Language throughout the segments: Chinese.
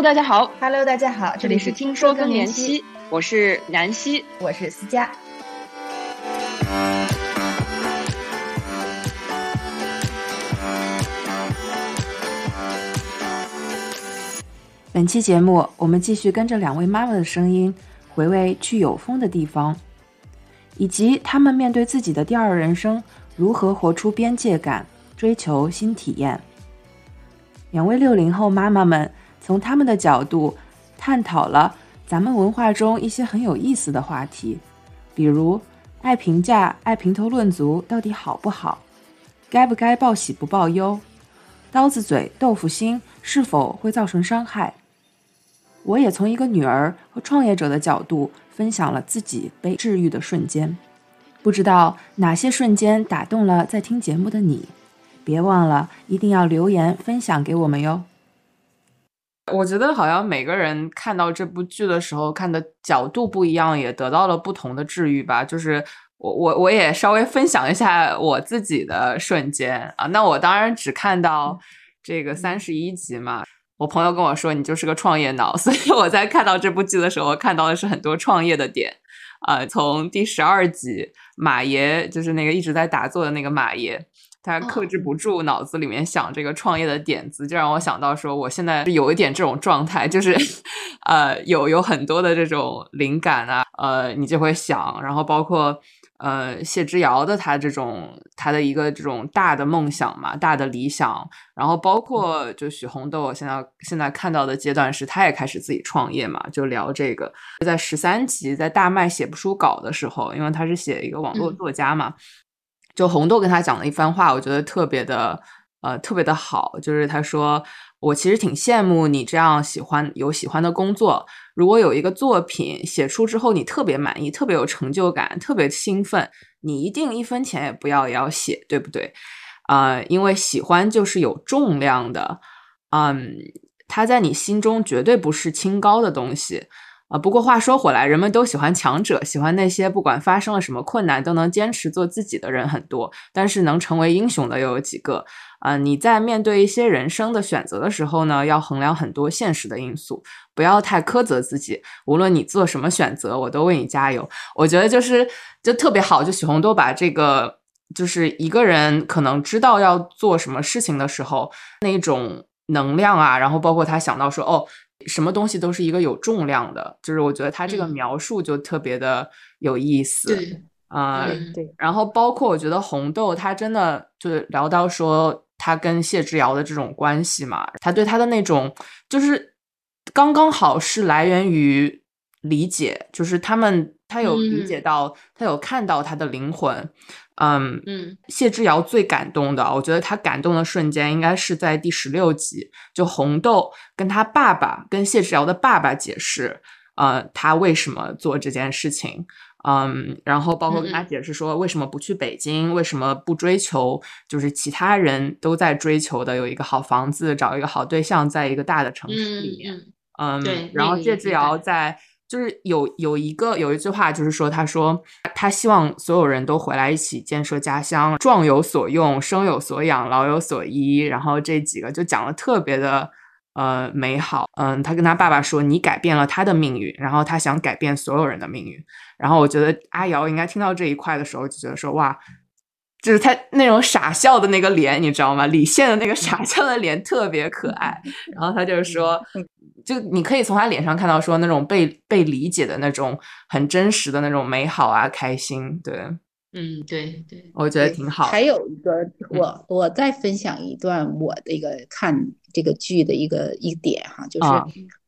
Hello，大家好。Hello，大家好，这里是听说更年期，我是南希，我是思佳。本期节目，我们继续跟着两位妈妈的声音，回味去有风的地方，以及她们面对自己的第二人生，如何活出边界感，追求新体验。两位六零后妈妈们从他们的角度探讨了咱们文化中一些很有意思的话题，比如爱评价、爱评头论足到底好不好，该不该报喜不报忧，刀子嘴豆腐心是否会造成伤害。我也从一个女儿和创业者的角度分享了自己被治愈的瞬间，不知道哪些瞬间打动了在听节目的你。别忘了，一定要留言分享给我们哟。我觉得好像每个人看到这部剧的时候，看的角度不一样，也得到了不同的治愈吧。就是我我我也稍微分享一下我自己的瞬间啊。那我当然只看到这个三十一集嘛。我朋友跟我说，你就是个创业脑，所以我在看到这部剧的时候，我看到的是很多创业的点。啊，从第十二集，马爷就是那个一直在打坐的那个马爷。他克制不住脑子里面想这个创业的点子，就让我想到说，我现在有一点这种状态，就是，呃，有有很多的这种灵感啊，呃，你就会想，然后包括呃谢之遥的他这种他的一个这种大的梦想嘛，大的理想，然后包括就许红豆现在现在看到的阶段是，他也开始自己创业嘛，就聊这个，在十三集在大麦写不出稿的时候，因为他是写一个网络作家嘛。嗯就红豆跟他讲了一番话，我觉得特别的，呃，特别的好。就是他说，我其实挺羡慕你这样喜欢有喜欢的工作。如果有一个作品写出之后，你特别满意，特别有成就感，特别兴奋，你一定一分钱也不要也要写，对不对？啊、因为喜欢就是有重量的，嗯，它在你心中绝对不是清高的东西。啊，不过话说回来，人们都喜欢强者，喜欢那些不管发生了什么困难都能坚持做自己的人很多，但是能成为英雄的又有几个？啊、你在面对一些人生的选择的时候呢，要衡量很多现实的因素，不要太苛责自己。无论你做什么选择，我都为你加油。我觉得就是就特别好，就许红豆把这个就是一个人可能知道要做什么事情的时候那种能量啊，然后包括他想到说哦。什么东西都是一个有重量的，就是我觉得他这个描述就特别的有意思，对，啊、呃，对。然后包括我觉得红豆他真的就是聊到说他跟谢之遥的这种关系嘛，他对他的那种就是刚刚好是来源于理解，就是他们他有理解到，嗯、他有看到他的灵魂。嗯嗯，谢之遥最感动的，我觉得他感动的瞬间应该是在第十六集，就红豆跟他爸爸跟谢之遥的爸爸解释，呃，他为什么做这件事情，嗯，然后包括跟他解释说为什么不去北京，嗯、为什么不追求就是其他人都在追求的有一个好房子，找一个好对象，在一个大的城市里面，嗯，嗯对，然后谢之遥在。就是有有一个有一句话，就是说，他说他希望所有人都回来一起建设家乡，壮有所用，生有所养，老有所依。然后这几个就讲的特别的呃美好。嗯，他跟他爸爸说，你改变了他的命运，然后他想改变所有人的命运。然后我觉得阿瑶应该听到这一块的时候，就觉得说哇。就是他那种傻笑的那个脸，你知道吗？李现的那个傻笑的脸特别可爱。然后他就是说，就你可以从他脸上看到说那种被被理解的那种很真实的那种美好啊，开心。对，嗯，对对，我觉得挺好。还有一个，我我再分享一段我的一个看这个剧的一个一点哈，就是、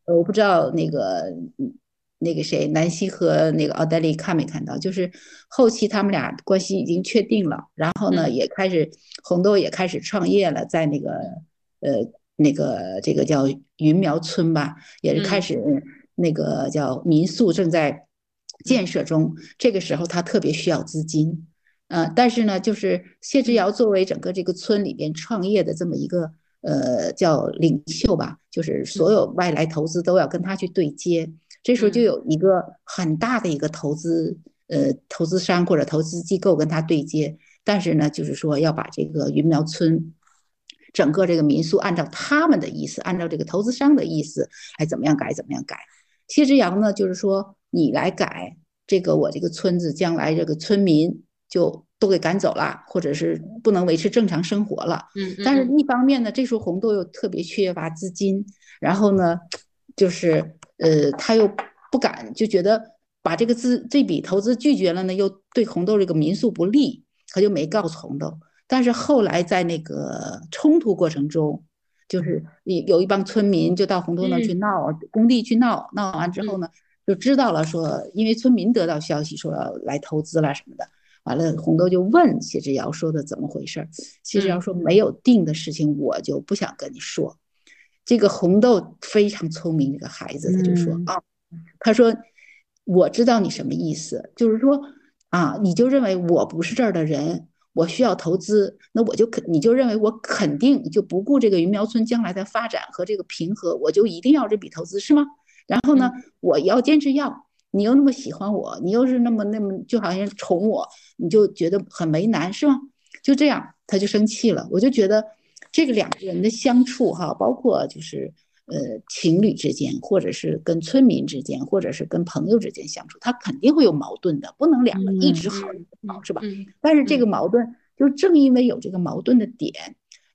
我不知道那个。那个谁，南希和那个奥黛丽看没看到？就是后期他们俩关系已经确定了，然后呢，也开始红豆也开始创业了，在那个呃那个这个叫云苗村吧，也是开始那个叫民宿正在建设中。这个时候他特别需要资金，呃，但是呢，就是谢之遥作为整个这个村里边创业的这么一个呃叫领袖吧，就是所有外来投资都要跟他去对接。这时候就有一个很大的一个投资，呃，投资商或者投资机构跟他对接，但是呢，就是说要把这个云苗村整个这个民宿按照他们的意思，按照这个投资商的意思，还怎么样改怎么样改。谢之阳呢，就是说你来改这个，我这个村子将来这个村民就都给赶走了，或者是不能维持正常生活了。嗯，但是一方面呢，这时候红豆又特别缺乏资金，然后呢，就是呃，他又不敢，就觉得把这个资这笔投资拒绝了呢，又对红豆这个民宿不利，他就没告诉红豆。但是后来在那个冲突过程中，就是有有一帮村民就到红豆那去闹，工地去闹，闹完之后呢，就知道了说，因为村民得到消息说要来投资了什么的，完了红豆就问谢志尧说的怎么回事，谢志尧说没有定的事情我就不想跟你说。这个红豆非常聪明，这个孩子他就说啊，他说我知道你什么意思，就是说啊，你就认为我不是这儿的人。我需要投资，那我就肯你就认为我肯定就不顾这个云苗村将来的发展和这个平和，我就一定要这笔投资是吗？然后呢，我要坚持要，你又那么喜欢我，你又是那么那么就好像宠我，你就觉得很为难是吗？就这样他就生气了。我就觉得这个两个人的相处哈，包括就是。呃，情侣之间，或者是跟村民之间，或者是跟朋友之间相处，他肯定会有矛盾的，不能两个一直好好是吧？但是这个矛盾，就正因为有这个矛盾的点，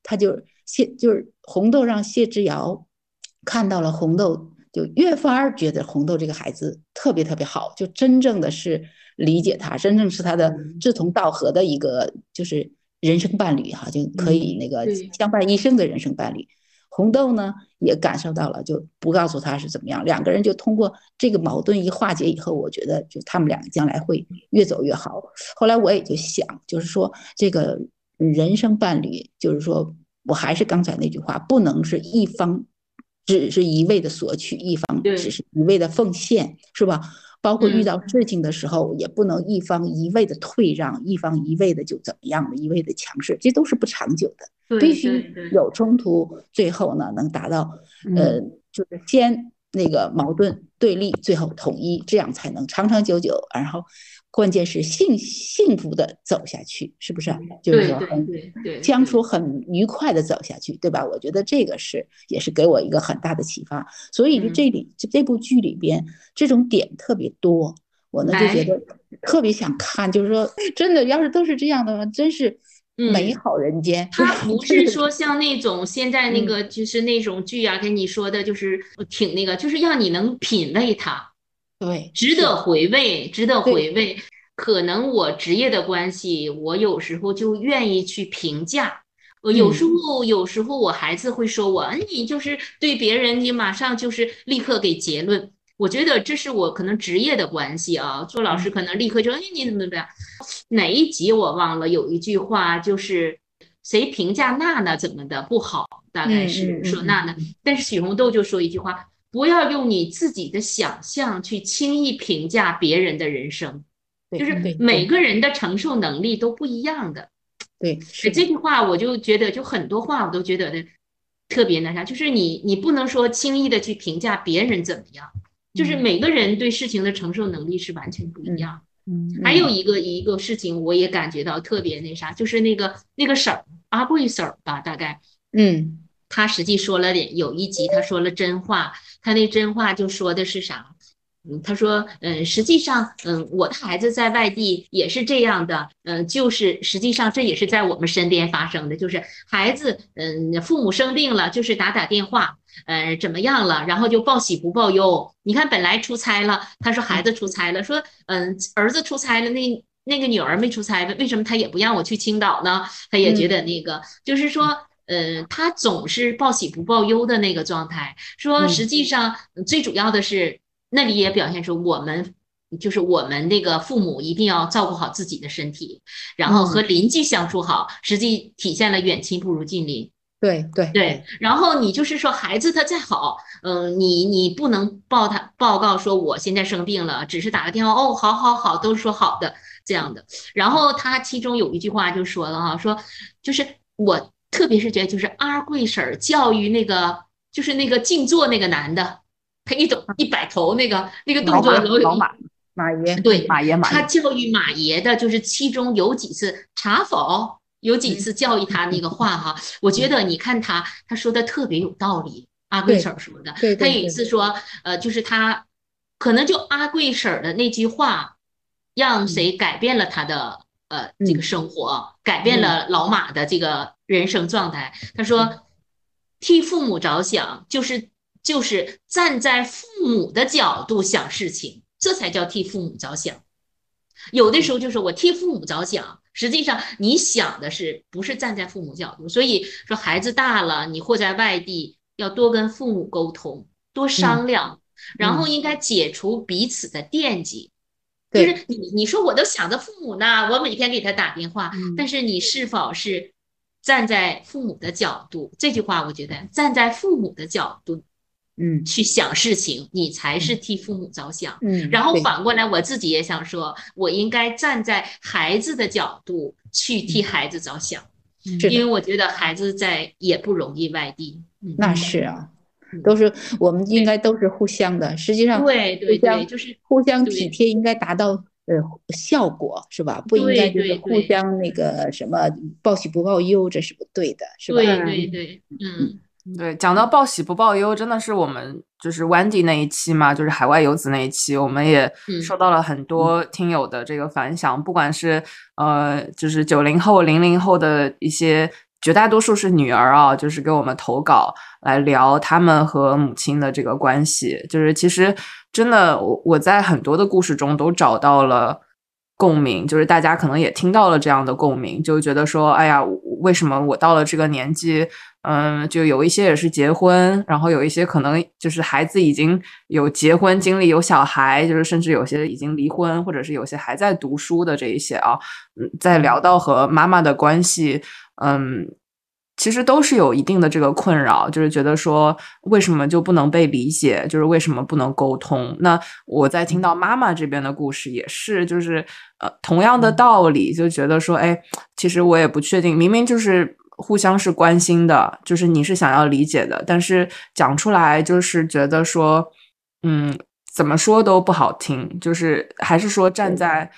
他就谢就是红豆让谢之遥看到了红豆，就越发觉得红豆这个孩子特别特别好，就真正的是理解他，真正是他的志同道合的一个就是人生伴侣哈，就可以那个相伴一生的人生伴侣。红豆呢也感受到了，就不告诉他是怎么样。两个人就通过这个矛盾一化解以后，我觉得就他们两个将来会越走越好。后来我也就想，就是说这个人生伴侣，就是说我还是刚才那句话，不能是一方只是一味的索取，一方只是一味的奉献，是吧？包括遇到事情的时候，也不能一方一味的退让，一方一味的就怎么样了，一味的强势，这都是不长久的。必须有冲突，最后呢能达到，呃，就是先那个矛盾对立，最后统一，这样才能长长久久。然后。关键是幸幸福的走下去，是不是？就是说很相处很愉快的走下去，对吧？我觉得这个是也是给我一个很大的启发。所以这里这部剧里边这种点特别多，我呢就觉得特别想看。就是说，真的，要是都是这样的话，真是美好人间。他不是 说像那种现在那个就是那种剧啊，跟你说的就是挺那个，就是让你能品味它。对，值得回味，值得回味。可能我职业的关系，我有时候就愿意去评价。我，有时候，有时候我孩子会说我，你就是对别人，你马上就是立刻给结论。我觉得这是我可能职业的关系啊。做老师可能立刻就，哎，你怎么怎么样？哪一集我忘了？有一句话就是谁评价娜娜怎么的不好，大概是说娜娜。但是许红豆就说一句话。不要用你自己的想象去轻易评价别人的人生，就是每个人的承受能力都不一样的。对，这句话我就觉得，就很多话我都觉得的特别那啥，就是你你不能说轻易的去评价别人怎么样，就是每个人对事情的承受能力是完全不一样。嗯，还有一个一个事情，我也感觉到特别那啥，就是那个那个婶儿阿贵婶儿吧，大概，嗯。他实际说了有一集，他说了真话。他那真话就说的是啥？嗯，他说，嗯，实际上，嗯，我的孩子在外地也是这样的。嗯，就是实际上这也是在我们身边发生的，就是孩子，嗯，父母生病了，就是打打电话，呃，怎么样了，然后就报喜不报忧。你看，本来出差了，他说孩子出差了，说，嗯，儿子出差了，那那个女儿没出差，为什么他也不让我去青岛呢？他也觉得那个，就是说。呃，他总是报喜不报忧的那个状态，说实际上最主要的是那里也表现出我们就是我们那个父母一定要照顾好自己的身体，然后和邻居相处好，实际体现了远亲不如近邻。对对对，然后你就是说孩子他再好，嗯，你你不能报他报告说我现在生病了，只是打个电话哦，好好好，都是说好的这样的。然后他其中有一句话就说了哈，说就是我。特别是觉得，就是阿贵婶儿教育那个，就是那个静坐那个男的，他一走一摆头，那个那个动作老有马马爷对马爷马他教育马爷的，就是其中有几次查否有几次教育他那个话哈，我觉得你看他他说的特别有道理。阿贵婶说的，他有一次说，呃，就是他可能就阿贵婶的那句话，让谁改变了他的呃这个生活，改变了老马的这个人生状态。他说，替父母着想，就是就是站在父母的角度想事情，这才叫替父母着想。有的时候就是我替父母着想。实际上，你想的是不是站在父母角度？所以说，孩子大了，你或在外地，要多跟父母沟通，多商量，然后应该解除彼此的惦记。就是你你说我都想着父母呢，我每天给他打电话，但是你是否是站在父母的角度？这句话我觉得站在父母的角度。嗯，去想事情，你才是替父母着想。嗯，然后反过来，我自己也想说，我应该站在孩子的角度去替孩子着想，因为我觉得孩子在也不容易，外地。那是啊，都是我们应该都是互相的。实际上，对对对，就是互相体贴，应该达到呃效果，是吧？不应该就是互相那个什么报喜不报忧，这是不对的，是吧？对对对，嗯。对，讲到报喜不报忧，真的是我们就是 Wendy 那一期嘛，就是海外游子那一期，我们也收到了很多听友的这个反响，不管是呃，就是九零后、零零后的一些，绝大多数是女儿啊，就是给我们投稿来聊他们和母亲的这个关系，就是其实真的，我我在很多的故事中都找到了共鸣，就是大家可能也听到了这样的共鸣，就觉得说，哎呀，为什么我到了这个年纪？嗯，就有一些也是结婚，然后有一些可能就是孩子已经有结婚经历，有小孩，就是甚至有些已经离婚，或者是有些还在读书的这一些啊，嗯，在聊到和妈妈的关系，嗯，其实都是有一定的这个困扰，就是觉得说为什么就不能被理解，就是为什么不能沟通？那我在听到妈妈这边的故事也是，就是呃同样的道理，就觉得说，哎，其实我也不确定，明明就是。互相是关心的，就是你是想要理解的，但是讲出来就是觉得说，嗯，怎么说都不好听，就是还是说站在，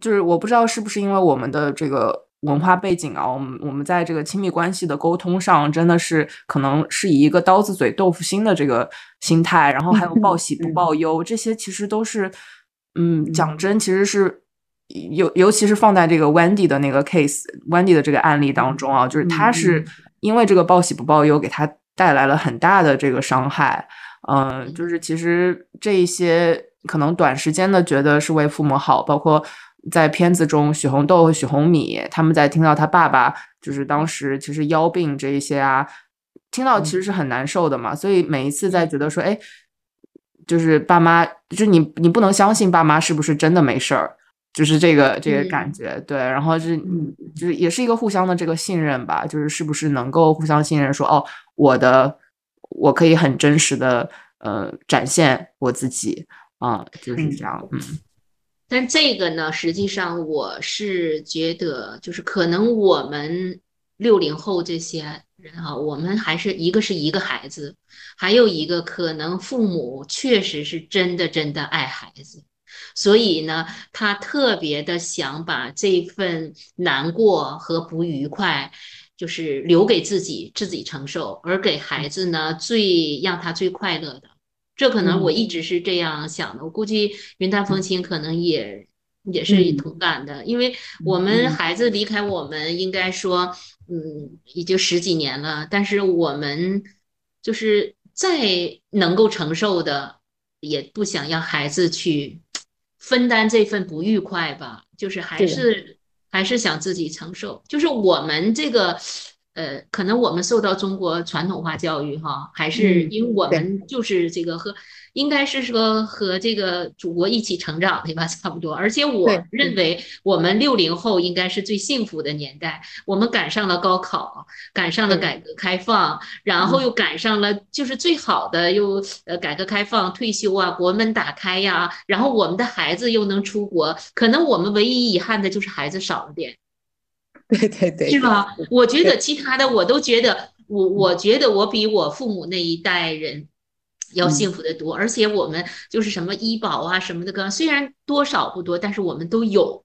就是我不知道是不是因为我们的这个文化背景啊，我们我们在这个亲密关系的沟通上，真的是可能是以一个刀子嘴豆腐心的这个心态，然后还有报 喜不报忧，这些其实都是，嗯，讲真，其实是。尤尤其是放在这个 Wendy 的那个 case，Wendy 的这个案例当中啊，就是他是因为这个报喜不报忧，给他带来了很大的这个伤害。嗯，就是其实这一些可能短时间的觉得是为父母好，包括在片子中许红豆和许红米他们在听到他爸爸就是当时其实腰病这一些啊，听到其实是很难受的嘛。所以每一次在觉得说，哎，就是爸妈，就是你你不能相信爸妈是不是真的没事儿。就是这个这个感觉，对，然后是嗯，就是也是一个互相的这个信任吧，就是是不是能够互相信任，说哦，我的我可以很真实的呃展现我自己啊，就是这样，嗯。但这个呢，实际上我是觉得，就是可能我们六零后这些人哈，我们还是一个是一个孩子，还有一个可能父母确实是真的真的爱孩子。所以呢，他特别的想把这份难过和不愉快，就是留给自己，自己承受，而给孩子呢，最让他最快乐的。这可能我一直是这样想的。我估计云淡风轻可能也也是同感的，因为我们孩子离开我们，应该说，嗯，已经十几年了。但是我们就是再能够承受的，也不想让孩子去。分担这份不愉快吧，就是还是还是想自己承受。就是我们这个，呃，可能我们受到中国传统化教育哈，还是因为我们就是这个和。应该是说和这个祖国一起成长对吧，差不多。而且我认为我们六零后应该是最幸福的年代，我们赶上了高考，赶上了改革开放，然后又赶上了就是最好的又呃改革开放退休啊，国门打开呀，然后我们的孩子又能出国，可能我们唯一遗憾的就是孩子少了点，对对对，是吧？我觉得其他的我都觉得，我我觉得我比我父母那一代人。要幸福的多，而且我们就是什么医保啊什么的，虽然多少不多，但是我们都有，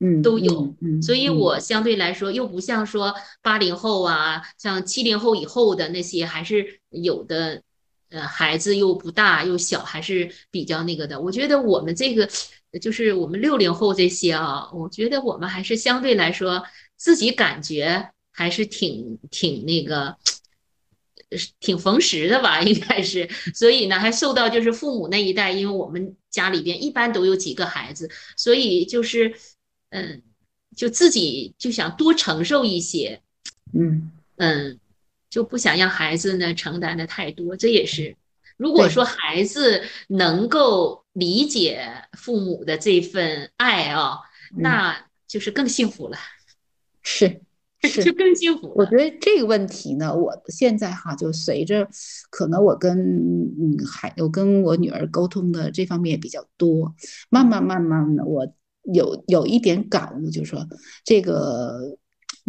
嗯都有嗯，嗯所以嗯我相对来说又不像说八零后啊，像七零后以后的那些，还是有的，呃，孩子又不大又小，还是比较那个的。我觉得我们这个就是我们六零后这些啊，我觉得我们还是相对来说自己感觉还是挺挺那个。是挺逢时的吧，应该是，所以呢，还受到就是父母那一代，因为我们家里边一般都有几个孩子，所以就是，嗯，就自己就想多承受一些，嗯。嗯，就不想让孩子呢承担的太多，这也是，如果说孩子能够理解父母的这份爱啊，嗯。那就是更幸福了，是。就是更幸福。我觉得这个问题呢，我现在哈就随着可能我跟嗯还我跟我女儿沟通的这方面也比较多，慢慢慢慢的我有有一点感悟，就是说这个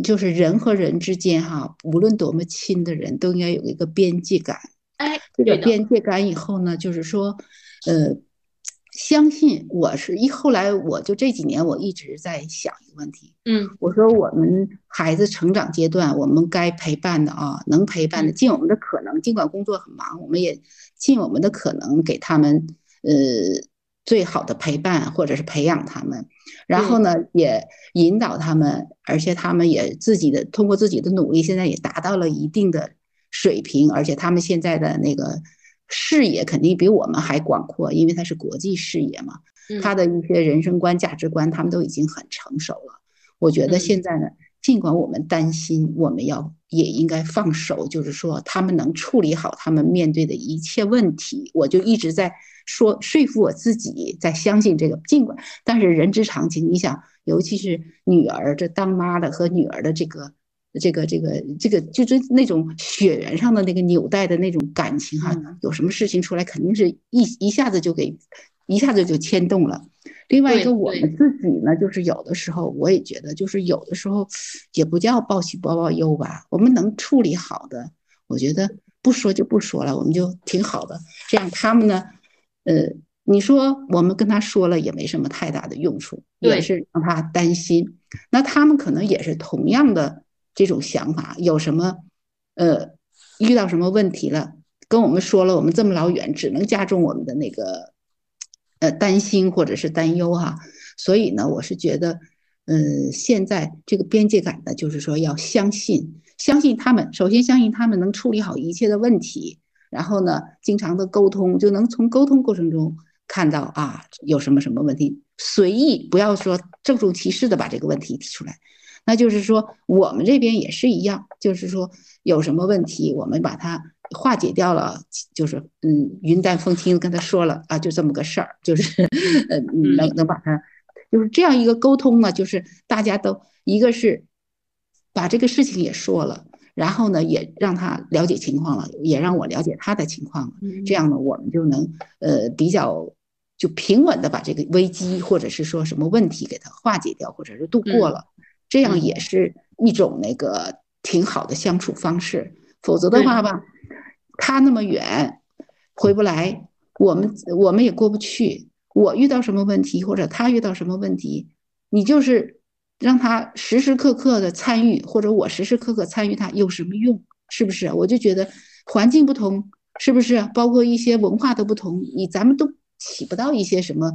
就是人和人之间哈，无论多么亲的人，都应该有一个边界感。哎，这个边界感以后呢，就是说，呃，相信我是一后来我就这几年我一直在想一个问题，嗯。我说我们孩子成长阶段，我们该陪伴的啊，能陪伴的，嗯尽我们的可能，尽管工作很忙，我们也尽我们的可能给他们呃最好的陪伴，或者是培养他们，然后呢也引导他们，而且他们也自己的通过自己的努力，现在也达到了一定的水平，而且他们现在的那个视野肯定比我们还广阔，因为他是国际视野嘛。嗯他的一些人生观、价值观，他们都已经很成熟了。我觉得嗯现在呢，尽管我们担心，我们要也应该放手，就是说他们能处理好他们面对的一切问题。我就一直在说说服我自己，在相信这个。尽管，但是人之常情，你想，尤其是女儿这当妈的和女儿的这个。这个这个这个就是那种血缘上的那个纽带的那种感情哈，嗯有什么事情出来，肯定是一一下子就给一下子就牵动了。另外一个，我们自己呢，就是有的时候我也觉得，就是有的时候也不叫报喜不报忧吧，我们能处理好的，我觉得不说就不说了，我们就挺好的。这样他们呢，呃，你说我们跟他说了也没什么太大的用处，也是让他担心。那他们可能也是同样的这种想法，有什么呃遇到什么问题了，跟我们说了，我们这么老远，只能加重我们的那个呃担心或者是担忧哈。所以呢，我是觉得，呃，现在这个边界感呢，就是说要相信，相信他们，首先相信他们能处理好一切的问题，然后呢，经常的沟通，就能从沟通过程中看到啊有什么什么问题，随意不要说郑重其事的把这个问题提出来。那就是说，我们这边也是一样，就是说有什么问题，我们把它化解掉了，就是嗯，云淡风轻跟他说了啊，就这么个事儿，就是 呃，能能把它，就是这样一个沟通呢，就是大家都一个是把这个事情也说了，然后呢也让他了解情况了，也让我了解他的情况了，这样呢我们就能呃比较就平稳的把这个危机或者是说什么问题给它化解掉，或者是度过了。这样也是一种那个挺好的相处方式，否则的话吧，他那么远回不来，我们我们也过不去。我遇到什么问题，或者他遇到什么问题，你就是让他时时刻刻的参与，或者我时时刻刻参与他，有什么用？是不是？我就觉得环境不同，是不是？包括一些文化的不同，你咱们都起不到一些什么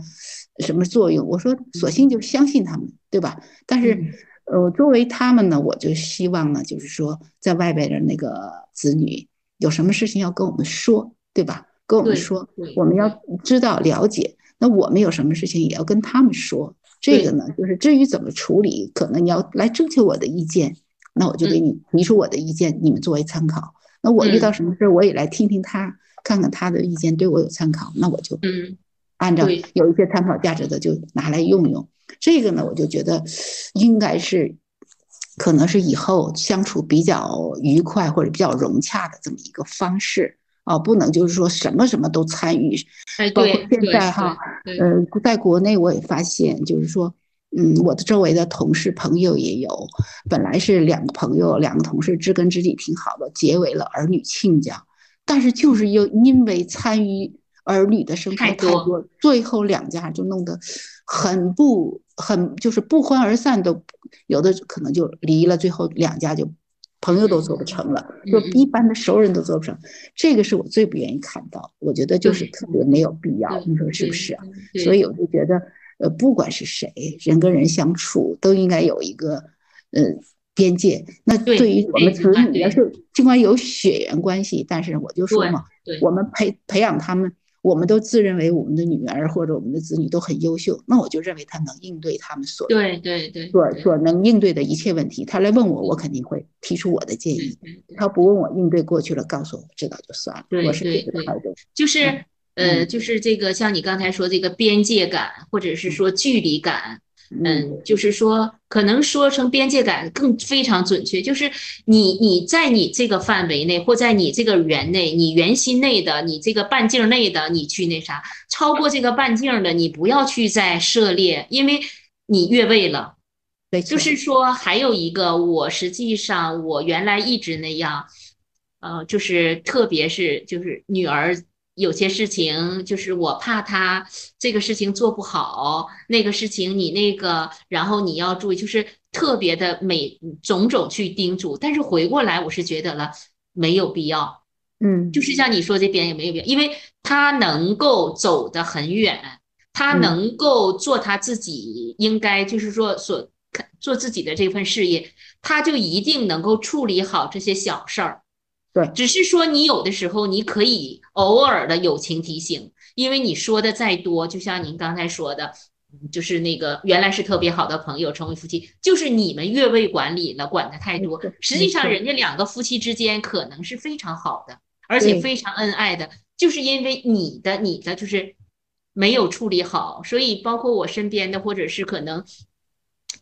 什么作用。我说，索性就相信他们，对吧？但是。呃，作为他们呢，我就希望呢，就是说，在外边的那个子女有什么事情要跟我们说，对吧？跟我们说，我们要知道了解。那我们有什么事情也要跟他们说。这个呢，就是至于怎么处理，可能你要来征求我的意见，那我就给你提出我的意见，你们作为参考。那我遇到什么事，我也来听听他，看看他的意见对我有参考，那我就嗯，按照有一些参考价值的就拿来用用。这个呢，我就觉得应该是，可能是以后相处比较愉快或者比较融洽的这么一个方式啊，不能就是说什么什么都参与。哎，包括现在哈，呃，在国内我也发现，就是说，嗯，我的周围的同事朋友也有，本来是两个朋友、两个同事知根知底挺好的，结为了儿女亲家，但是就是又因为参与儿女的生活太多最后两家就弄得很不很就是不欢而散都，有的可能就离了，最后两家就朋友都做不成了，就一般的熟人都做不成，这个是我最不愿意看到，我觉得就是特别没有必要，你说是不是啊？所以我就觉得，呃，不管是谁，人跟人相处都应该有一个，呃，边界。那对对于我们子女，要是尽管有血缘关系，但是我就说嘛，我们培培养他们，我们都自认为我们的女儿或者我们的子女都很优秀，那我就认为他能应对他们所对对对所所能应对的一切问题。他来问我，我肯定会提出我的建议。他不问我，应对过去了，告诉我知道就算了。对我是对对这个态度。就是呃，嗯就是这个像你刚才说这个边界感，或者是说距离感，嗯，就是说可能说成边界感更非常准确，就是你你在你这个范围内，或在你这个圆内，你圆心内的，你这个半径内的，你去那啥，超过这个半径的，你不要去再涉猎，因为你越位了。对，就是说，还有一个，我实际上我原来一直那样，呃，就是特别是就是女儿有些事情，就是我怕他这个事情做不好，那个事情你那个，然后你要注意，就是特别的每种种去叮嘱，但是回过来我是觉得了没有必要，嗯，就是像你说这边也没有必要，因为他能够走得很远，她嗯。能够做他自己应该就是说所做自己的这份事业，他就一定能够处理好这些小事儿。对只是说你有的时候你可以偶尔的友情提醒，因为你说的再多，就像您刚才说的，嗯就是那个原来是特别好的朋友成为夫妻，就是你们越位管理了，管的太多。实际上，人家两个夫妻之间可能是非常好的，而且非常恩爱的，就是因为你的你的就是没有处理好，所以包括我身边的，或者是可能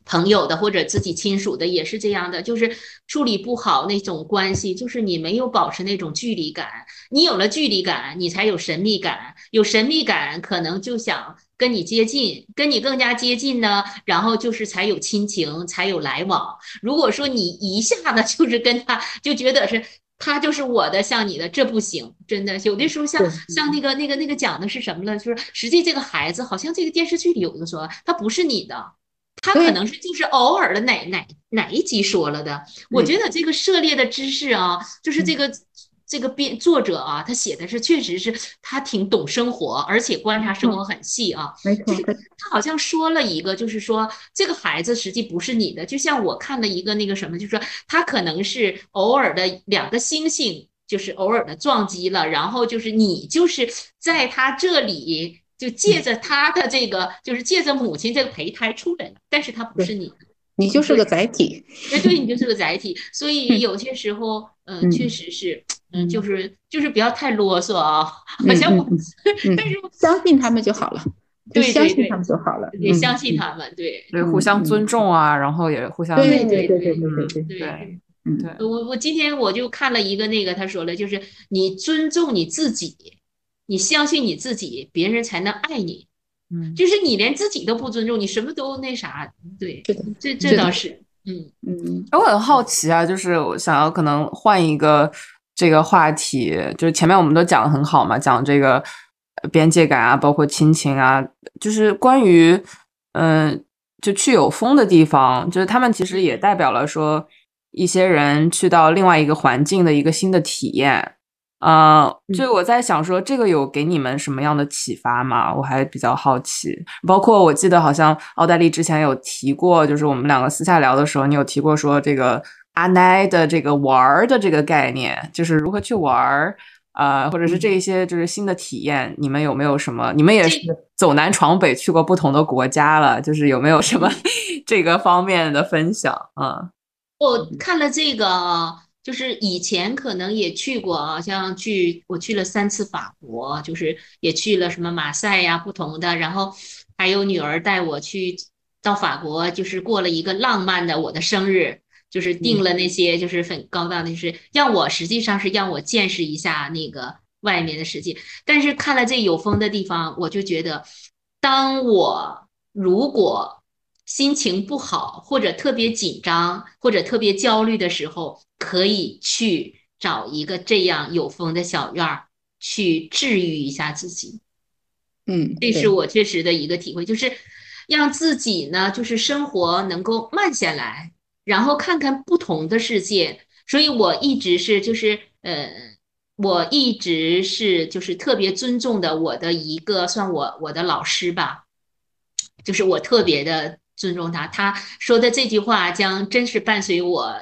朋友的，或者自己亲属的，也是这样的，就是处理不好那种关系，就是你没有保持那种距离感，你有了距离感，你才有神秘感，有神秘感，可能就想跟你接近，跟你更加接近呢，然后就是才有亲情，才有来往。如果说你一下子就是跟他就觉得是。他就是我的，像你的，这不行，真的。有的时候像像那个那个那个讲的是什么了？就是实际这个孩子好像这个电视剧里有的说他不是你的，他可能是就是偶尔的哪哪哪一集说了的。我嗯觉得这个涉猎的知识啊，就是这个这个编作者啊，他写的是确实是他挺懂生活，而且观察生活很细啊。没错，他他好像说了一个，就是说这个孩子实际不是你的，就像我看了一个那个什么，就是说他可能是偶尔的两个星星，就是偶尔的撞击了，然后就是你就是在他这里，就借着他的这个就是借着母亲这个胚胎出来了但是他不是你你就是个载体对你就是个载体。所以有些时候嗯确实是嗯就是就是不要太啰嗦啊好像我但是相信他们就好了对相信他们就好了也相信他们对对互相尊重啊然后也互相对对对对对对对对。我我今天我就看了一个那个他说了就是你尊重你自己你相信你自己，别人才能爱你。嗯，就是你连自己都不尊重，你什么都那啥，对，这这倒是，嗯嗯我很好奇啊，就是我想要可能换一个这个话题，就是前面我们都讲的很好嘛，讲这个呃边界感啊，包括亲情啊，就是关于嗯、就去有风的地方，就是他们其实也代表了说一些人去到另外一个环境的一个新的体验。呃，就我在想说，这个有给你们什么样的启发吗？我还比较好奇。包括我记得好像奥黛丽之前有提过，就是我们两个私下聊的时候，你有提过说这个阿奈的这个玩儿的这个概念，就是如何去玩儿，呃，或者是这一些就是新的体验，你们有没有什么？你们也是走南闯北去过不同的国家了，就是有没有什么 这个方面的分享啊？我看了这个啊，就是以前可能也去过啊，像去我去了三次法国，就是也去了什么马赛呀，不同的，然后还有女儿带我去到法国，就是过了一个浪漫的我的生日，就是订了那些就是很高档的，就是让我实际上是让我见识一下那个外面的世界。但是看了这有风的地方，我就觉得，当我如果心情不好，或者特别紧张，或者特别焦虑的时候，可以去找一个这样有风的小院儿，去治愈一下自己。嗯，这是我确实的一个体会，就是让自己呢，就是生活能够慢下来，然后看看不同的世界。所以我一直是就是呃，我一直是就是特别尊重的我的一个算我我的老师吧，就是我特别的尊重他。他说的这句话将真是伴随我。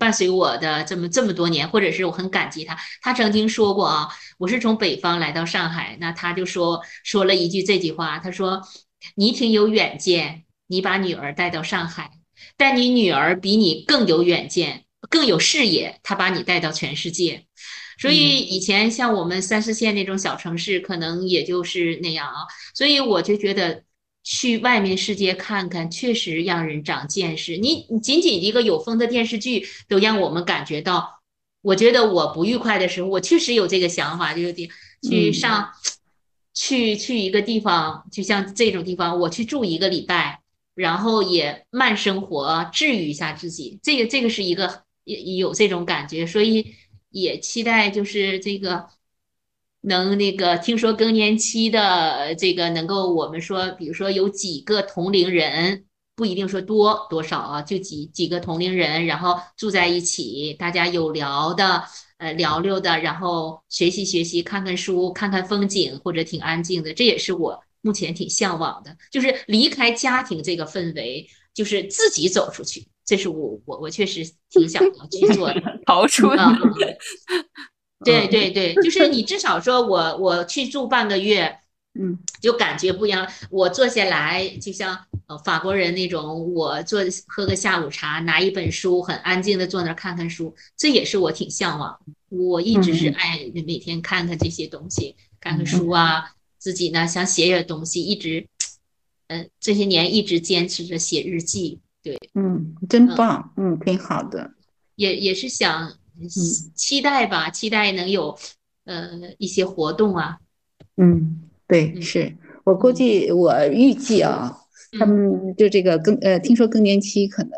伴随我的这么这么多年，或者是我很感激他。他曾经说过啊，我是从北方来到上海，那他就说说了一句这句话，他说：“你挺有远见，你把女儿带到上海，但你女儿比你更有远见，更有视野，她把你带到全世界。”所以以前像我们三四线那种小城市，可能也就是那样啊。所以我就觉得。去外面世界看看，确实让人长见识。你仅仅一个有风的电视剧，都让我们感觉到。我觉得我不愉快的时候，我确实有这个想法，就是去上，去去一个地方，就像这种地方，我去住一个礼拜，然后也慢生活，治愈一下自己。这个这个是一个也有这种感觉，所以也期待就是这个。能那个听说更年期的这个能够我们说，比如说有几个同龄人，不一定说多多少啊，就几几个同龄人，然后住在一起，大家有聊的，呃聊聊的，然后学习学习，看看书，看看风景，或者挺安静的，这也是我目前挺向往的，就是离开家庭这个氛围，就是自己走出去，这是我我我确实挺想要去做的，逃出啊。对对对，就是你至少说我我去住半个月，嗯，就感觉不一样。我坐下来就像呃法国人那种，我坐喝个下午茶，拿一本书，很安静的坐那儿看看书，这也是我挺向往。我一直是爱每天看看这些东西，看看书啊，自己呢想写写东西，一直，嗯，这些年一直坚持着写日记。对，嗯，真棒，嗯，挺好的，也也是想。期待吧，期待能有呃一些活动啊。嗯，对，是我估计，我预计啊，他们就这个更呃，听说更年期可能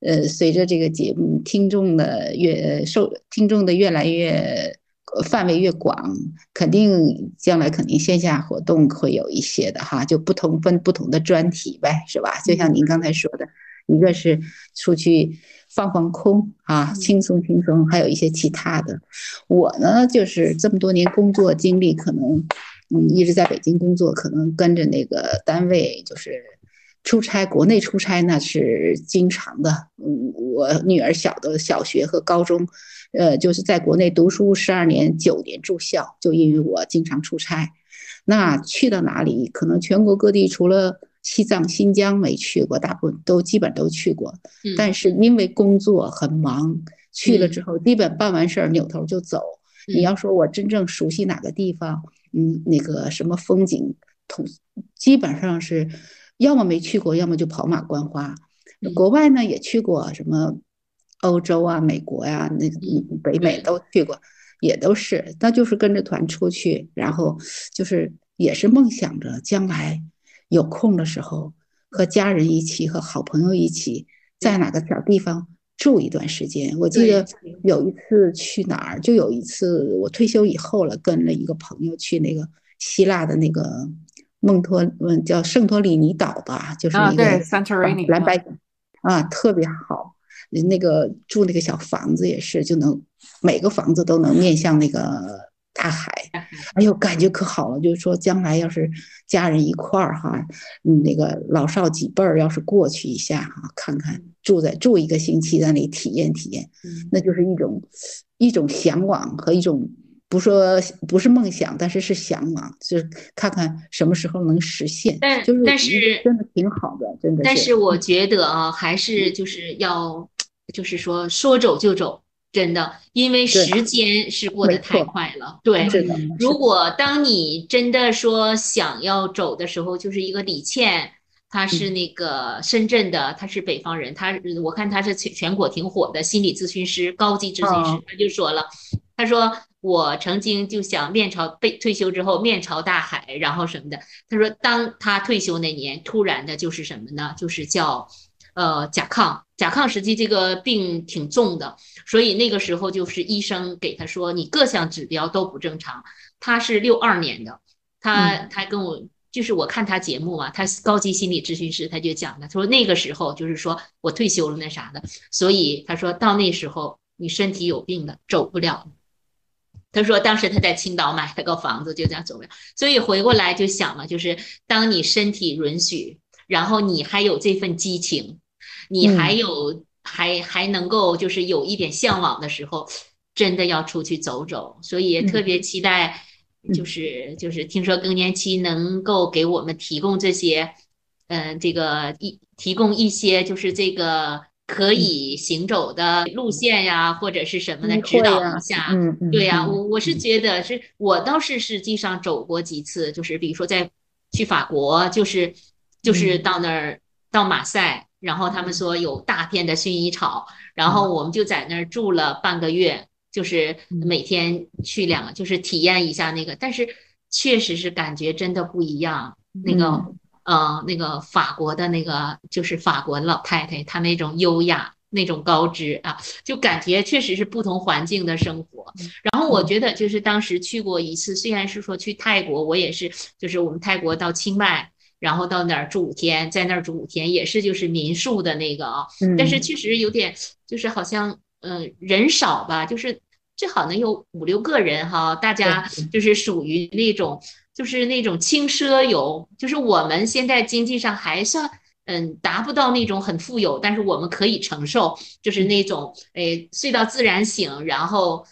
呃，随着这个节目听众的越受听众的越来越范围越广，肯定将来肯定线下活动会有一些的哈，就不同分不同的专题呗，是吧？就像您刚才说的，一个是出去。放放空啊，轻松轻松，还有一些其他的。我呢，就是这么多年工作经历，可能嗯一直在北京工作，可能跟着那个单位就是出差，国内出差那是经常的。嗯，我女儿小的小学和高中，呃，就是在国内读书十二年，九年住校，就因为我经常出差，那去到哪里，可能全国各地除了。西藏、新疆没去过，大部分都基本都去过，但是因为工作很忙，去了之后基本办完事儿扭头就走。你要说我真正熟悉哪个地方，嗯，那个什么风景，同基本上是要么没去过，要么就跑马观花。国外呢也去过，什么欧洲啊、美国呀，那个北美都去过，也都是，那就是跟着团出去，然后就是也是梦想着将来。有空的时候，和家人一起，和好朋友一起，在哪个小地方住一段时间。我记得有一次去哪儿，就有一次我退休以后了，跟了一个朋友去那个希腊的那个孟托，嗯，叫圣托里尼岛吧，就是那个蓝白啊，特别好。那个住那个小房子也是，就能每个房子都能面向那个。大海，哎呦，感觉可好了。就是说，将来要是家人一块儿哈，嗯，那个老少几辈儿要是过去一下哈，看看住在住一个星期在那里体验体验，那就是一种一种向往和一种不说不是梦想，但是是向往，就是看看什么时候能实现。但就是但是真的挺好的，真的。但是我觉得啊，还是就是要就是说说走就走。真的，因为时间是过得太快了。对，如果当你真的说想要走的时候，就是一个李倩，她是那个深圳的，她是北方人，她我看她是全全国挺火的心理咨询师，高级咨询师，她就说了，她说我曾经就想面朝被退休之后面朝大海，然后什么的。她说，当她退休那年，突然的就是什么呢？就是叫。呃甲亢，甲亢实际这个病挺重的，所以那个时候就是医生给他说你各项指标都不正常。他是六二年的，他他跟我就是我看他节目嘛，他高级心理咨询师他就讲了，他说那个时候就是说我退休了那啥的，所以他说到那时候你身体有病的走不了。他说当时他在青岛买了个房子，就这样走不了。所以回过来就想嘛，就是当你身体允许，然后你还有这份激情，你还有还还能够就是有一点向往的时候，真的要出去走走。所以也特别期待。就是就是听说更年期能够给我们提供这些，嗯，这个一提供一些就是这个可以行走的路线呀，或者是什么的指导一下。嗯嗯，对呀，我我是觉得是我倒是实际上走过几次，就是比如说在去法国，就是就是到那儿到马赛，然后他们说有大片的薰衣草，然后我们就在那儿住了半个月。就是每天去两个，就是体验一下那个，但是确实是感觉真的不一样。那个，呃，那个法国的那个，就是法国老太太，她那种优雅，那种高知啊，就感觉确实是不同环境的生活。然后我觉得，就是当时去过一次，虽然是说去泰国，我也是，就是我们泰国到清迈，然后到那儿住五天，在那儿住五天，也是就是民宿的那个啊，但是确实有点，就是好像。嗯，人少吧，就是最好能有五六个人哈，大家就是属于那种，就是那种轻奢游，就是我们现在经济上还算，嗯，达不到那种很富有，但是我们可以承受，就是那种，诶，睡到自然醒，然后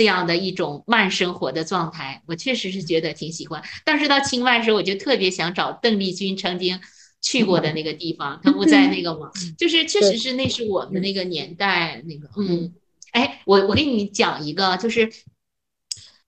这样的一种慢生活的状态，我确实是觉得挺喜欢。但是到清迈时候，我就特别想找邓丽君曾经去过的那个地方，她不在那个吗？就是确实是那是我们那个年代那个，嗯，哎，我我给你讲一个，就是，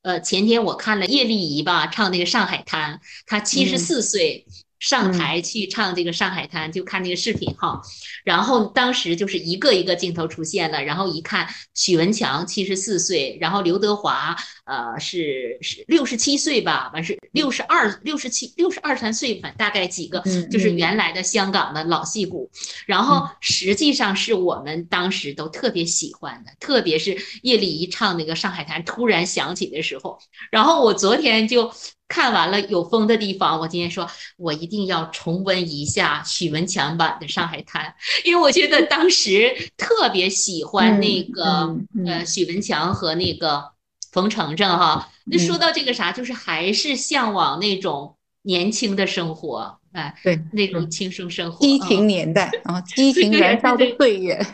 呃，前天我看了叶丽仪吧唱那个《上海滩》，她七十四岁。上台去唱这个《上海滩》，就看那个视频哈，然后当时就是一个一个镜头出现了，然后一看许文强七十四岁，然后刘德华呃是是六十七岁吧，完是六十二六十七六十二三岁吧，大概几个就是原来的香港的老戏骨，然后实际上是我们当时都特别喜欢的，特别是叶丽仪唱那个《上海滩》突然响起的时候，然后我昨天就。看完了有风的地方，我今天说，我一定要重温一下许文强版的《上海滩》，因为我觉得当时特别喜欢那个呃许文强和那个冯程程哈。那说到这个啥，就是还是向往那种年轻的生活，哎，对，那种轻松生活，激情年代啊，激情燃烧的岁月，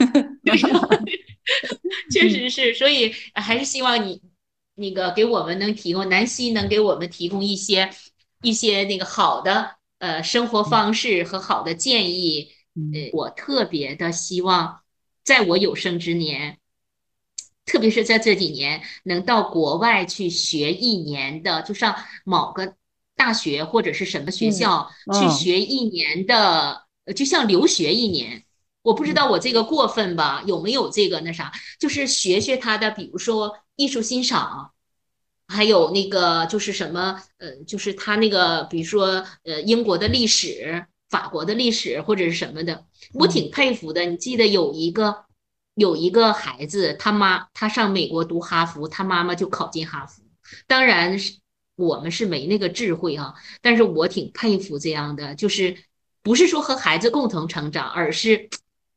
确实是，所以还是希望你。那个给我们能提供，南希能给我们提供一些一些那个好的呃生活方式和好的建议。呃，我特别的希望，在我有生之年，特别是在这几年，能到国外去学一年的，就上某个大学或者是什么学校去学一年的，就像留学一年。我不知道我这个过分吧？有没有这个那啥？就是学学他的，比如说艺术欣赏，还有那个就是什么，呃，就是他那个，比如说呃，英国的历史、法国的历史或者是什么的，我挺佩服的。你记得有一个有一个孩子，他妈他上美国读哈佛，他妈妈就考进哈佛。当然是我们是没那个智慧啊，但是我挺佩服这样的，就是不是说和孩子共同成长，而是。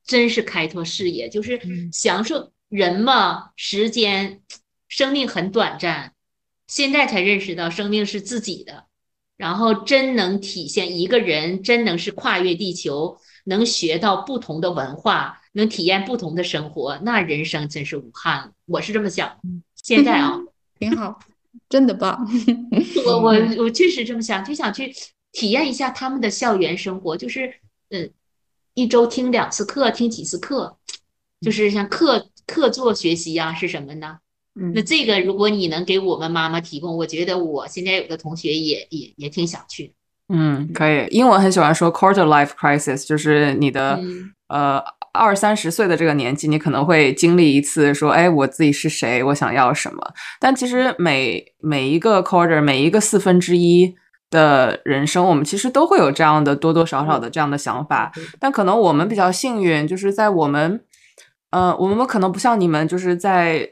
真是开拓视野，就是享受人嘛。时间，生命很短暂，现在才认识到生命是自己的。然后，真能体现一个人，真能是跨越地球，能学到不同的文化，能体验不同的生活，那人生真是无憾了。我是这么想。现在啊，挺好，真的棒。我我 我确实这么想，就想去体验一下他们的校园生活，就是嗯。一周听两次课，听几次课，就是像课课座学习呀，是什么呢？嗯，那这个如果你能给我们妈妈提供，我觉得我现在有的同学也也也挺想去。嗯，可以。英文很喜欢说 quarter life crisis，就是你的呃二三十岁的这个年纪，你可能会经历一次说，哎，我自己是谁，我想要什么。但其实每每一个 quarter，每一个四分之一。的人生，我们其实都会有这样的多多少少的这样的想法，但可能我们比较幸运，就是在我们，呃，我们可能不像你们，就是在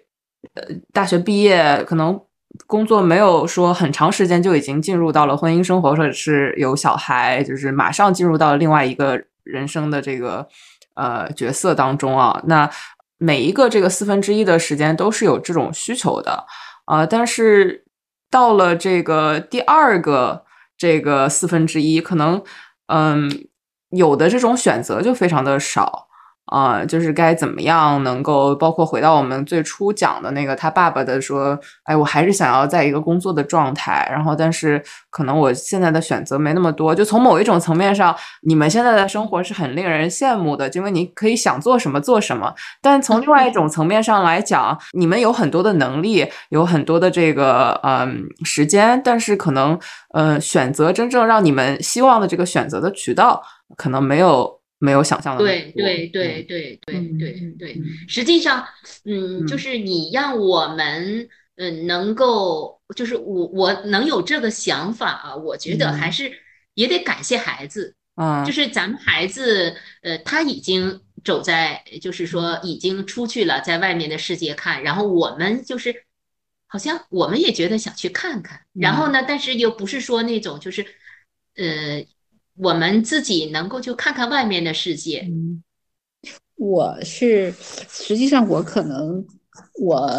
呃大学毕业，可能工作没有说很长时间就已经进入到了婚姻生活，或者是有小孩，就是马上进入到另外一个人生的这个呃角色当中啊。那每一个这个四分之一的时间都是有这种需求的，啊，但是到了这个第二个这个四分之一，可能嗯有的这种选择就非常的少。啊，就是该怎么样能够包括回到我们最初讲的那个他爸爸的说，哎，我还是想要在一个工作的状态，然后但是可能我现在的选择没那么多。就从某一种层面上，你们现在的生活是很令人羡慕的，因为你可以想做什么做什么。但从另外一种层面上来讲，你们有很多的能力，有很多的这个嗯时间，但是可能呃选择真正让你们希望的这个选择的渠道，可能没有。没有想象的对对对对对对对，实际上，嗯，就是你让我们，嗯，能够，就是我我能有这个想法啊，我觉得还是也得感谢孩子，啊，就是咱们孩子，呃，他已经走在，就是说已经出去了，在外面的世界看，然后我们就是好像我们也觉得想去看看，然后呢，但是又不是说那种就是，呃。我们自己能够就看看外面的世界。嗯，我是实际上我可能我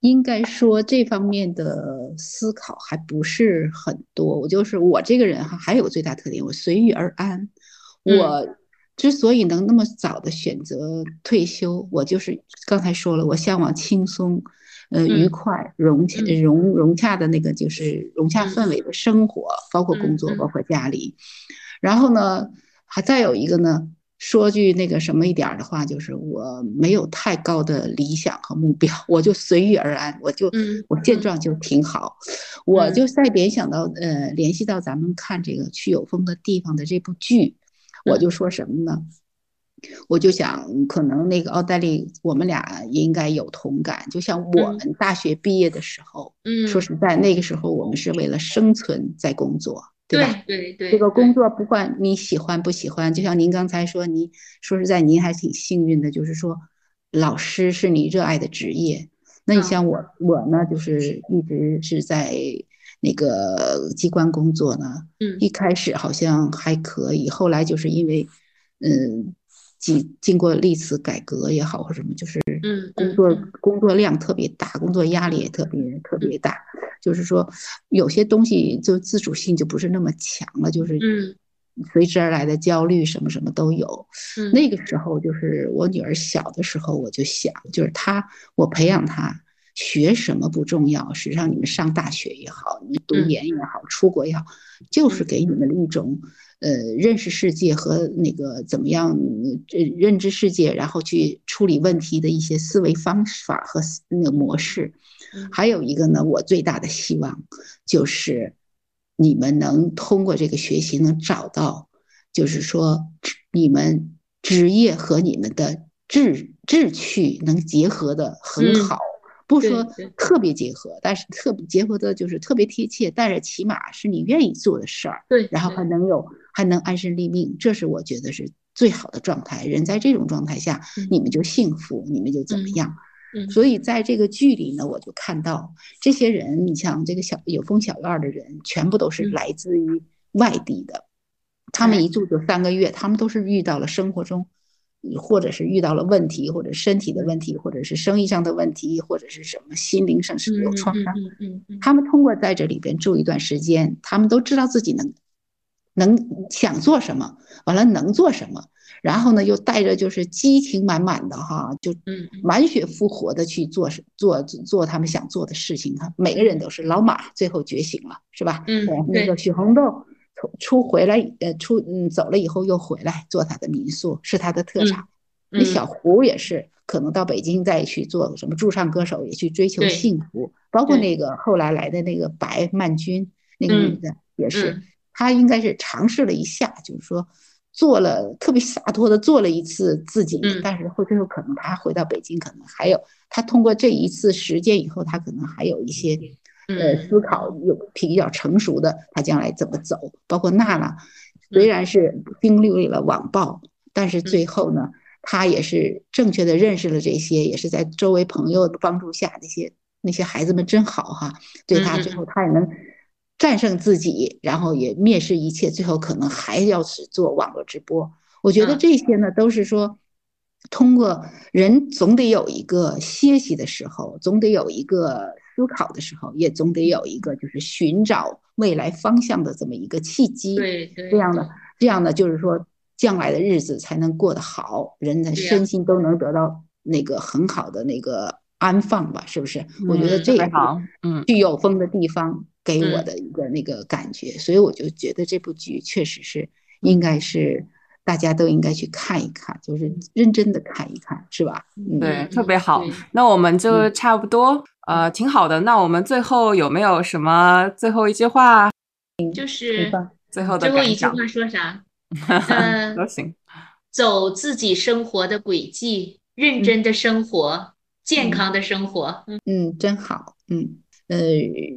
应该说这方面的思考还不是很多。我就是我这个人哈，还有个最大特点，我随遇而安。我之所以能那么早的选择退休，我就是刚才说了，我向往轻松、呃愉快、融洽、融融洽的那个就是融洽氛围的生活，包括工作，包括家里。然后呢，还再有一个呢，说句那个什么一点的话，就是我没有太高的理想和目标，我就随遇而安，我就我现状就挺好。我就再联想到呃，联系到咱们看这个去有风的地方的这部剧，我就说什么呢？我就想，可能那个奥黛丽，我们俩应该有同感。就像我们大学毕业的时候，嗯，说实在，那个时候我们是为了生存在工作。对吧？对对，这个工作不管你喜欢不喜欢，就像您刚才说，您说实在，您还挺幸运的，就是说，老师是你热爱的职业。那你像我，我呢，就是一直是在那个机关工作呢。嗯，一开始好像还可以，后来就是因为，嗯，经经过历次改革也好或什么，就是嗯，工作工作量特别大，工作压力也特别特别大。就是说，有些东西就自主性就不是那么强了，就是随之而来的焦虑什么什么都有。那个时候，就是我女儿小的时候，我就想，就是她，我培养她学什么不重要，实际上你们上大学也好，你们读研也好，出国也好，就是给你们一种呃认识世界和那个怎么样认知世界，然后去处理问题的一些思维方法和那个模式。还有一个呢，我最大的希望就是你们能通过这个学习，能找到，就是说你们职业和你们的志志趣能结合的很好，不说特别结合，但是特别结合的就是特别贴切，但是起码是你愿意做的事儿，对，然后还。能有还能安身立命，这是我觉得是最好的状态。人在这种状态下，你们就幸福，你们就怎么样？所以在这个剧里呢，我就看到这些人，你像这个小有风小院的人，全部都是来自于外地的，他们一住就三个月，他们都是遇到了生活中，或者是遇到了问题，或者身体的问题，或者是生意上的问题，或者是什么心灵上是有创伤，他们通过在这里边住一段时间，他们都知道自己能能想做什么，完了能做什么。然后呢，又带着就是激情满满的哈，就满血复活的去做做做他们想做的事情哈。每个人都是老马，最后觉醒了，是吧？嗯，那个许红豆出出回来，呃，出嗯走了以后又回来做他的民宿，是他的特长。那小胡也是，可能到北京再去做什么驻唱歌手，也去追求幸福。包括那个后来来的那个白曼君，那个女的也是，她应该是尝试了一下，就是说。做了特别洒脱的做了一次自己，但是会最后可能她回到北京，可能还有她通过这一次实践以后，她可能还有一些呃嗯思考有比较成熟的，他将来怎么走。包括娜娜，虽然是经历了网暴，但是最后呢，他也是正确的认识了这些，也是在周围朋友的帮助下，那些那些孩子们真好哈，对他最后他也能战胜自己，然后也蔑视一切，最后可能还要去做网络直播。我觉得嗯这些呢，都是说。通过人总得有一个歇息的时候，总得有一个思考的时候，也总得有一个就是寻找未来方向的这么一个契机。对对，这样的，这样的，就是说将来的日子才能过得好，人的身心都能得到那个很好的那个安放吧，是不是？我觉得嗯这也是特别好，嗯，具有风的地方给我嗯的一个那个感觉，所以我就觉得这部剧确实是应该是大家都应该去看一看，就是认真的看一看，是吧？嗯，特别好。那我们就嗯差不多，呃，挺好的。那我们最后有没有什么最后一句话？就是最后的最后一句话说啥？嗯 都行。走自己生活的轨迹，认真的生活，健康的生活。嗯嗯，真好，嗯，呃，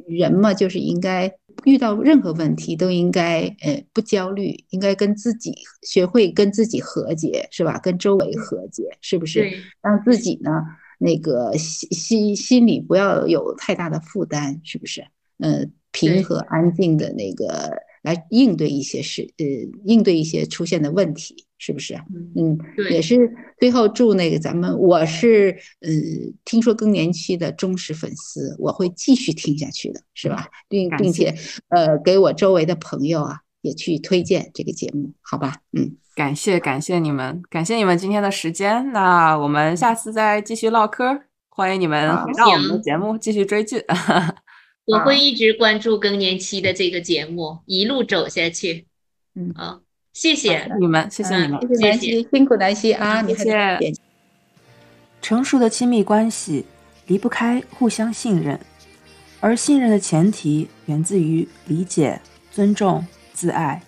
人嘛，就是应该遇到任何问题都应该呃不焦虑，应该跟自己学会跟自己和解，是吧？跟周围和解，是不是？让自己呢那个心心心里不要有太大的负担，是不是？呃，平和安静的那个来应对一些事，呃，应对一些出现的问题，是不是？嗯嗯，对也是最后祝那个咱们，我是呃，听说更年期的忠实粉丝，我会继续听下去的，是吧？并并且呃，给我周围的朋友啊，也去推荐这个节目，好吧？嗯，感谢感谢你们，感谢你们今天的时间。那我们下次再继续唠嗑，欢迎你们回到我们的节目继续追剧。我会一直关注更年期的这个节目，一路走下去。嗯好，谢谢。你们，谢谢你们嗯，谢谢南谢希，辛苦南希啊，谢谢成熟的亲密关系离不开互相信任，而信任的前提源自于理解、尊重、自爱。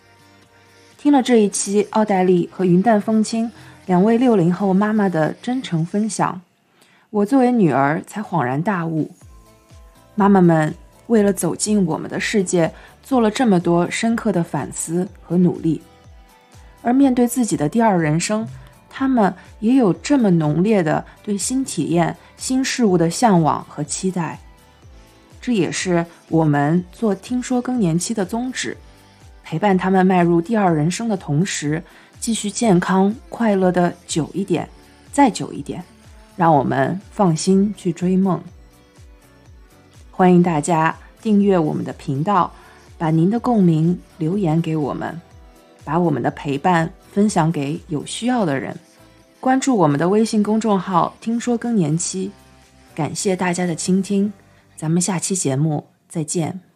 听了这一期奥黛丽和云淡风轻两位六零后妈妈的真诚分享，我作为女儿才恍然大悟：妈妈们为了走进我们的世界，做了这么多深刻的反思和努力，而面对自己的第二人生。他们也有这么浓烈的对新体验、新事物的向往和期待。这也是我们做《听说更年期》的宗旨：陪伴他们迈入第二人生的同时，继续健康快乐的久一点，再久一点，让我们放心去追梦。欢迎大家订阅我们的频道，把您的共鸣留言给我们。把我们的陪伴分享给有需要的人，关注我们的微信公众号“听说更年期”。感谢大家的倾听，咱们下期节目再见。